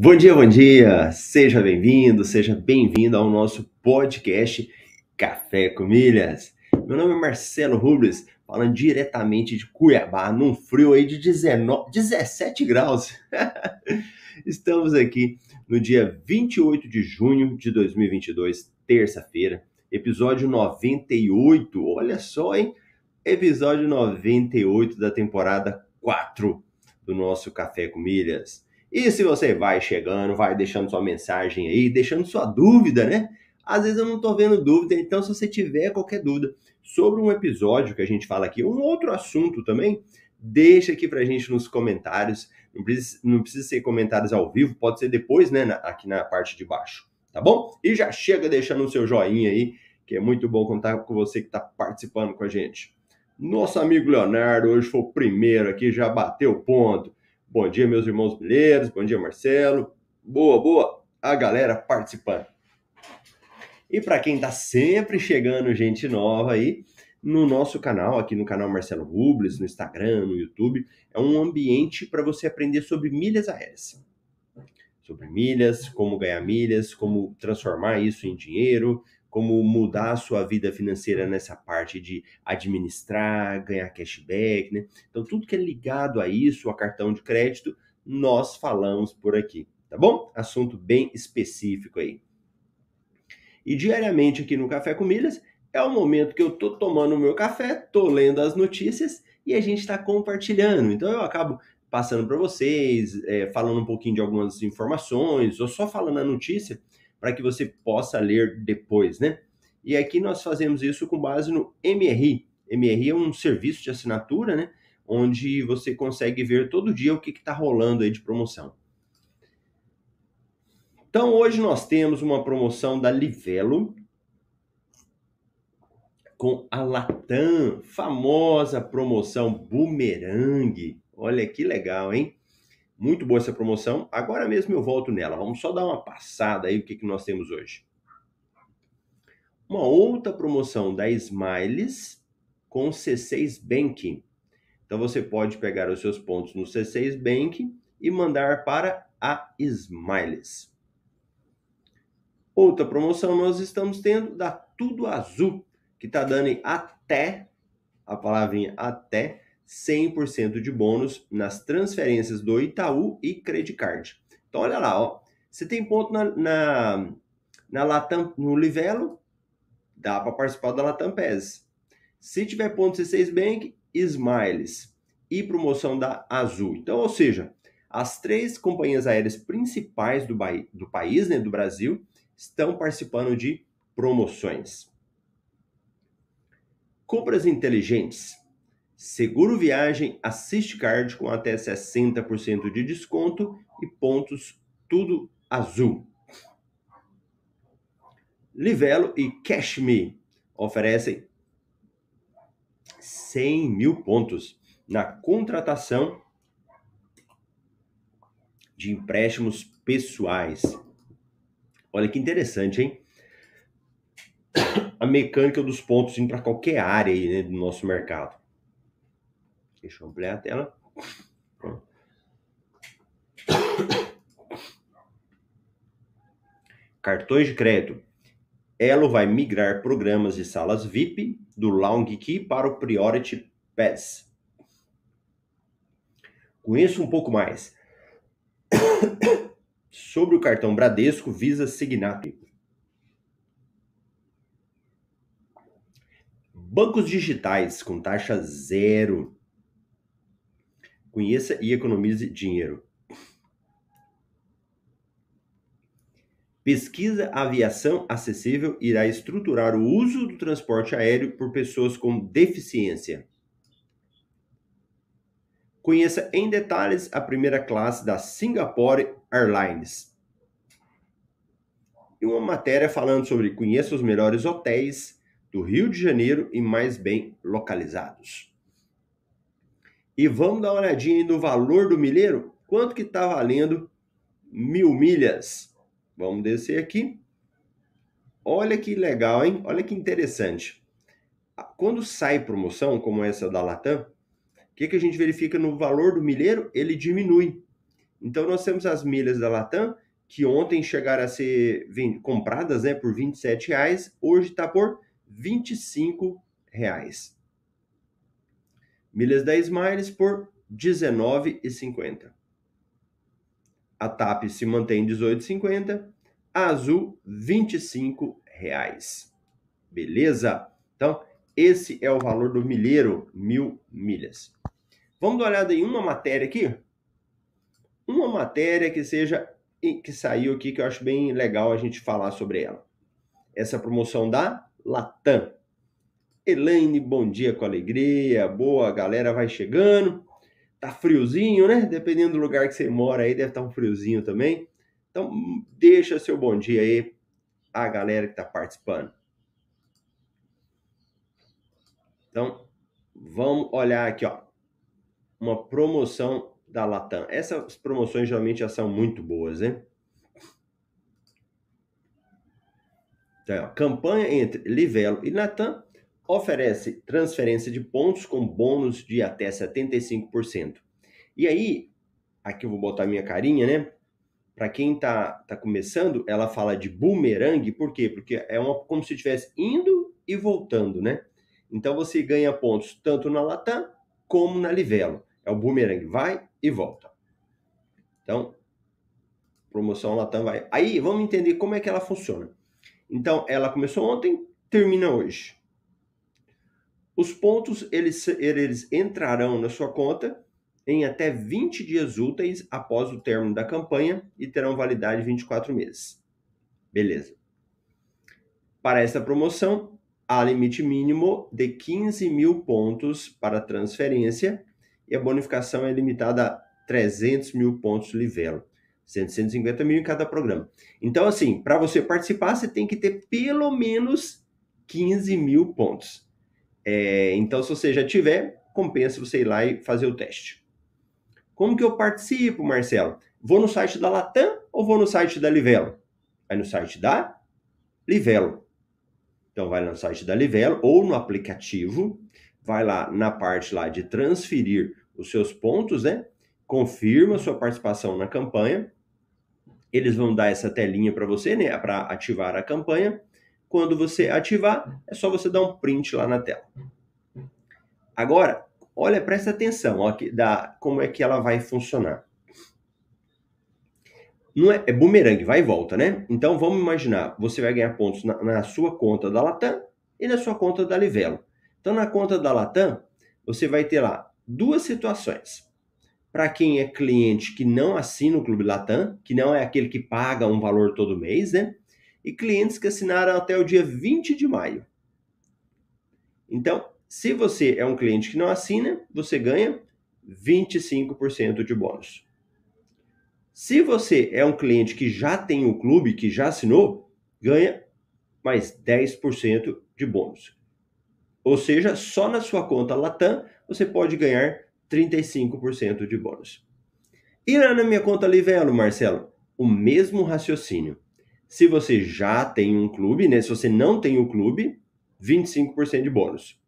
Bom dia, bom dia! Seja bem-vindo, seja bem-vindo ao nosso podcast Café com Milhas. Meu nome é Marcelo Rubles, falando diretamente de Cuiabá, num frio aí de 19, 17 graus. Estamos aqui no dia 28 de junho de 2022, terça-feira, episódio 98. Olha só, hein? Episódio 98 da temporada 4 do nosso Café com Milhas. E se você vai chegando, vai deixando sua mensagem aí, deixando sua dúvida, né? Às vezes eu não estou vendo dúvida, então se você tiver qualquer dúvida sobre um episódio que a gente fala aqui, um outro assunto também, deixa aqui pra gente nos comentários. Não precisa, não precisa ser comentários ao vivo, pode ser depois, né, aqui na parte de baixo, tá bom? E já chega deixando o seu joinha aí, que é muito bom contar com você que está participando com a gente. Nosso amigo Leonardo hoje foi o primeiro aqui, já bateu ponto. Bom dia, meus irmãos bilheiros. Bom dia, Marcelo. Boa, boa. A galera participando. E para quem está sempre chegando gente nova aí, no nosso canal, aqui no canal Marcelo Rubles, no Instagram, no YouTube, é um ambiente para você aprender sobre milhas aéreas. Sobre milhas, como ganhar milhas, como transformar isso em dinheiro, como mudar a sua vida financeira nessa parte de administrar, ganhar cashback, né? Então, tudo que é ligado a isso, a cartão de crédito, nós falamos por aqui, tá bom? Assunto bem específico aí. E diariamente aqui no Café com Milhas é o momento que eu tô tomando o meu café, tô lendo as notícias e a gente está compartilhando. Então eu acabo passando para vocês, é, falando um pouquinho de algumas informações, ou só falando a notícia, para que você possa ler depois, né? E aqui nós fazemos isso com base no MRI. MRI é um serviço de assinatura, né? Onde você consegue ver todo dia o que está rolando aí de promoção. Então hoje nós temos uma promoção da Livelo com a Latam, famosa promoção Boomerang. Olha que legal, hein? Muito boa essa promoção. Agora mesmo eu volto nela. Vamos só dar uma passada aí o que, que nós temos hoje. Uma outra promoção da Smiles com C6 Banking. Então você pode pegar os seus pontos no C6 Bank e mandar para a Smiles. Outra promoção nós estamos tendo da Tudo Azul, que está dando até, a palavrinha até, 100% de bônus nas transferências do Itaú e Credit Card. Então, olha lá, ó. Você tem ponto na, na, na Latam, no Livelo, dá para participar da Latam PES. Se tiver ponto C6 Bank, Smiles e promoção da Azul. Então, ou seja, as três companhias aéreas principais do, do país, né, do Brasil, estão participando de promoções. Compras inteligentes. Seguro Viagem, Assist Card com até 60% de desconto e pontos tudo azul. Livelo e Cashme oferecem 100 mil pontos na contratação de empréstimos pessoais. Olha que interessante, hein? A mecânica dos pontos indo para qualquer área aí, né, do nosso mercado. Deixa eu ampliar a tela. Cartões de crédito. Elo vai migrar programas de salas VIP do Long Key para o Priority Pass. Conheça um pouco mais sobre o cartão Bradesco Visa Signature. Bancos digitais com taxa zero. Conheça e economize dinheiro. Pesquisa Aviação Acessível irá estruturar o uso do transporte aéreo por pessoas com deficiência. Conheça em detalhes a primeira classe da Singapore Airlines. E uma matéria falando sobre conheça os melhores hotéis do Rio de Janeiro e mais bem localizados. E vamos dar uma olhadinha no valor do milheiro? Quanto que está valendo mil milhas? Vamos descer aqui. Olha que legal, hein? Olha que interessante. Quando sai promoção, como essa da Latam, o que, que a gente verifica no valor do milheiro? Ele diminui. Então, nós temos as milhas da Latam, que ontem chegaram a ser compradas né, por 27 reais, hoje está por 25 reais. Milhas da Smiles por 19,50. A TAP se mantém 18,50. A Azul, 25 reais. Beleza? Então, esse é o valor do milheiro, mil milhas. Vamos dar uma olhada em uma matéria aqui? Uma matéria que seja que saiu aqui que eu acho bem legal a gente falar sobre ela. Essa promoção da Latam. Elaine, bom dia com alegria. Boa, galera vai chegando. Tá friozinho, né? Dependendo do lugar que você mora aí, deve estar tá um friozinho também. Então, deixa seu bom dia aí a galera que está participando. Então, vamos olhar aqui, ó. Uma promoção da Latam. Essas promoções geralmente já são muito boas, né? Então, ó, campanha entre Livelo e Latam oferece transferência de pontos com bônus de até 75%. E aí, aqui eu vou botar minha carinha, né? Para quem tá, tá começando, ela fala de boomerang, por quê? Porque é uma, como se estivesse indo e voltando, né? Então você ganha pontos tanto na Latam como na Livelo. É o boomerang, vai e volta. Então, promoção Latam vai. Aí, vamos entender como é que ela funciona. Então, ela começou ontem, termina hoje. Os pontos eles, eles entrarão na sua conta em até 20 dias úteis após o término da campanha e terão validade 24 meses. Beleza. Para essa promoção, há limite mínimo de 15 mil pontos para transferência e a bonificação é limitada a 300 mil pontos livelo. 150 mil em cada programa. Então, assim, para você participar, você tem que ter pelo menos 15 mil pontos. É, então, se você já tiver, compensa você ir lá e fazer o teste. Como que eu participo, Marcelo? Vou no site da Latam ou vou no site da Livelo? Vai no site da Livelo. Então, vai no site da Livelo ou no aplicativo, vai lá na parte lá de transferir os seus pontos, né? Confirma sua participação na campanha. Eles vão dar essa telinha para você, né? Para ativar a campanha. Quando você ativar, é só você dar um print lá na tela. Agora, olha, presta atenção, ó, que, da, como é que ela vai funcionar. Não é, é bumerangue, vai e volta, né? Então vamos imaginar, você vai ganhar pontos na, na sua conta da Latam e na sua conta da Livelo. Então na conta da Latam, você vai ter lá duas situações. Para quem é cliente que não assina o Clube Latam, que não é aquele que paga um valor todo mês, né? E clientes que assinaram até o dia 20 de maio. Então, se você é um cliente que não assina, você ganha 25% de bônus. Se você é um cliente que já tem o clube, que já assinou, ganha mais 10% de bônus. Ou seja, só na sua conta Latam você pode ganhar 35% de bônus. E lá na minha conta Livelo, Marcelo, o mesmo raciocínio. Se você já tem um clube, né? Se você não tem o clube, 25% de bônus.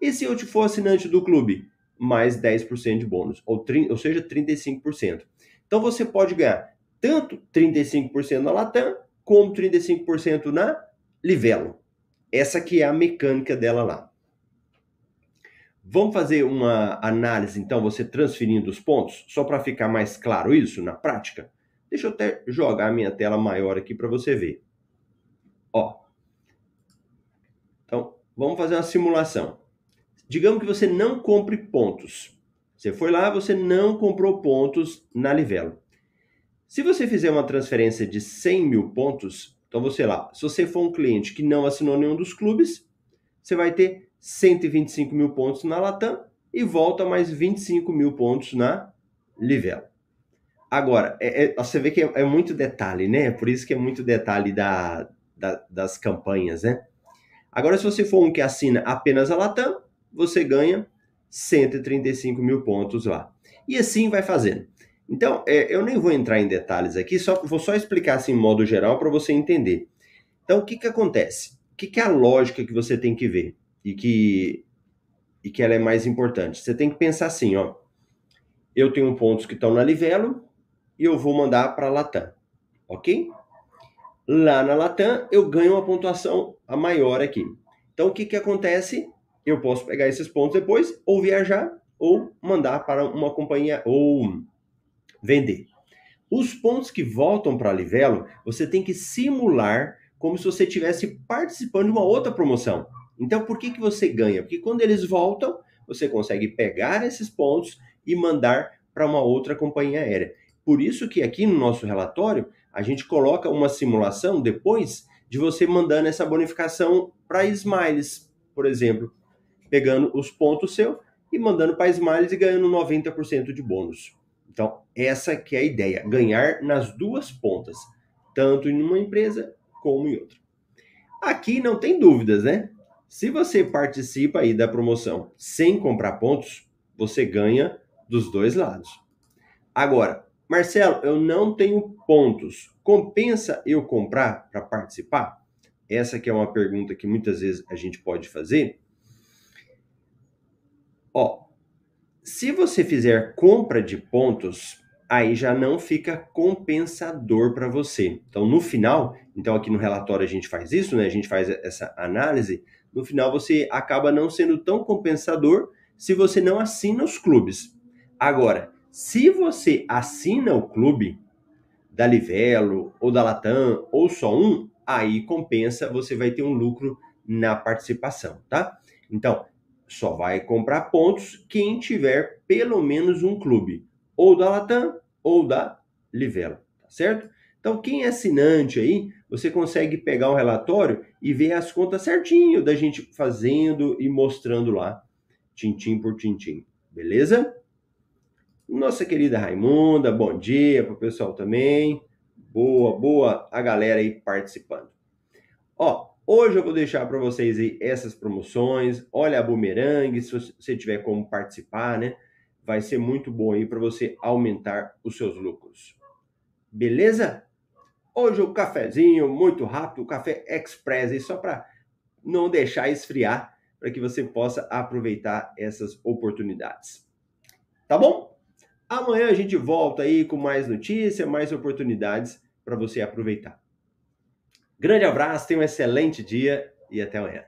E se eu te for assinante do clube, mais 10% de bônus, ou, ou seja, 35%. Então você pode ganhar tanto 35% na Latam, como 35% na Livelo. Essa que é a mecânica dela lá. Vamos fazer uma análise, então, você transferindo os pontos, só para ficar mais claro isso na prática? Deixa eu até jogar a minha tela maior aqui para você ver. Ó. Então, vamos fazer uma simulação. digamos que você não compre pontos. Você foi lá, você não comprou pontos na Livelo. Se você fizer uma transferência de 100 mil pontos, então você lá, se você for um cliente que não assinou nenhum dos clubes, você vai ter 125 mil pontos na Latam e volta mais 25 mil pontos na Livelo. Agora, é, é, você vê que é, é, muito detalhe, né? Por isso que é muito detalhe da, da, das campanhas, né? Agora, se você for um que assina apenas a Latam, você ganha 135 mil pontos lá. E assim vai fazendo. Então, é, eu nem vou entrar em detalhes aqui, só vou só explicar assim em modo geral para você entender. Então, o que, que acontece? O que, que é a lógica que você tem que ver e que, e que ela é mais importante? Você tem que pensar assim, ó. Eu tenho pontos que estão na Livelo e eu vou mandar para a Latam, ok? Lá na Latam eu ganho uma pontuação a maior aqui. Então, o que, que acontece? Eu posso pegar esses pontos depois, ou viajar, ou mandar para uma companhia, ou vender. Os pontos que voltam para Livelo, você tem que simular como se você estivesse participando de uma outra promoção. Então, por que, que você ganha? Porque quando eles voltam, você consegue pegar esses pontos e mandar para uma outra companhia aérea. Por isso que aqui no nosso relatório, a gente coloca uma simulação depois de você mandando essa bonificação para Smiles, por exemplo, pegando os pontos seu e mandando para Smiles e ganhando 90% de bônus. Então, essa que é a ideia, ganhar nas duas pontas, tanto em uma empresa como em outra. Aqui não tem dúvidas, né? Se você participa aí da promoção sem comprar pontos, você ganha dos dois lados. Agora, Marcelo, eu não tenho pontos. Compensa eu comprar para participar? Essa que é uma pergunta que muitas vezes a gente pode fazer. Ó, se você fizer compra de pontos, aí já não fica compensador para você. Então, no final, então aqui no relatório a gente faz isso, né? A gente faz essa análise. No final, você acaba não sendo tão compensador se você não assina os clubes. Agora, se você assina o clube da Livelo ou da Latam ou só um, aí compensa, você vai ter um lucro na participação, tá? Então, só vai comprar pontos quem tiver pelo menos um clube, ou da Latam ou da Livelo, tá certo? Então, quem é assinante aí, você consegue pegar o relatório e ver as contas certinho da gente fazendo e mostrando lá, tintim por tintim, beleza? Nossa querida Raimunda, bom dia para o pessoal também. Boa, boa a galera aí participando. Ó, Hoje eu vou deixar para vocês aí essas promoções. Olha a Boomerang, se você tiver como participar, né? Vai ser muito bom aí para você aumentar os seus lucros. Beleza? Hoje o cafezinho muito rápido, o café express aí só para não deixar esfriar, para que você possa aproveitar essas oportunidades. Tá bom? Amanhã a gente volta aí com mais notícia, mais oportunidades para você aproveitar. Grande abraço, tenha um excelente dia e até amanhã.